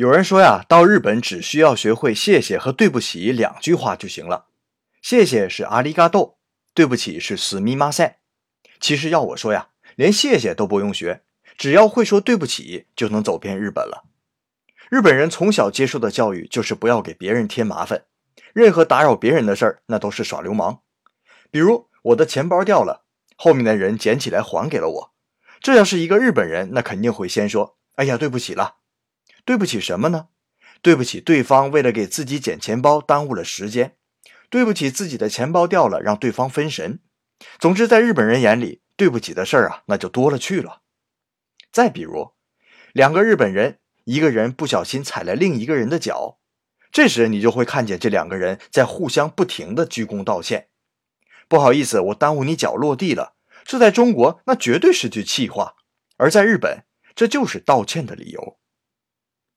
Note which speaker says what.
Speaker 1: 有人说呀，到日本只需要学会谢谢和对不起两句话就行了。谢谢是阿里嘎多，对不起是死密马赛。其实要我说呀，连谢谢都不用学，只要会说对不起，就能走遍日本了。日本人从小接受的教育就是不要给别人添麻烦，任何打扰别人的事儿，那都是耍流氓。比如我的钱包掉了，后面的人捡起来还给了我，这要是一个日本人，那肯定会先说：“哎呀，对不起了。”对不起什么呢？对不起对方为了给自己捡钱包耽误了时间，对不起自己的钱包掉了让对方分神。总之，在日本人眼里，对不起的事儿啊，那就多了去了。再比如，两个日本人，一个人不小心踩了另一个人的脚，这时你就会看见这两个人在互相不停的鞠躬道歉。不好意思，我耽误你脚落地了。这在中国那绝对是句气话，而在日本，这就是道歉的理由。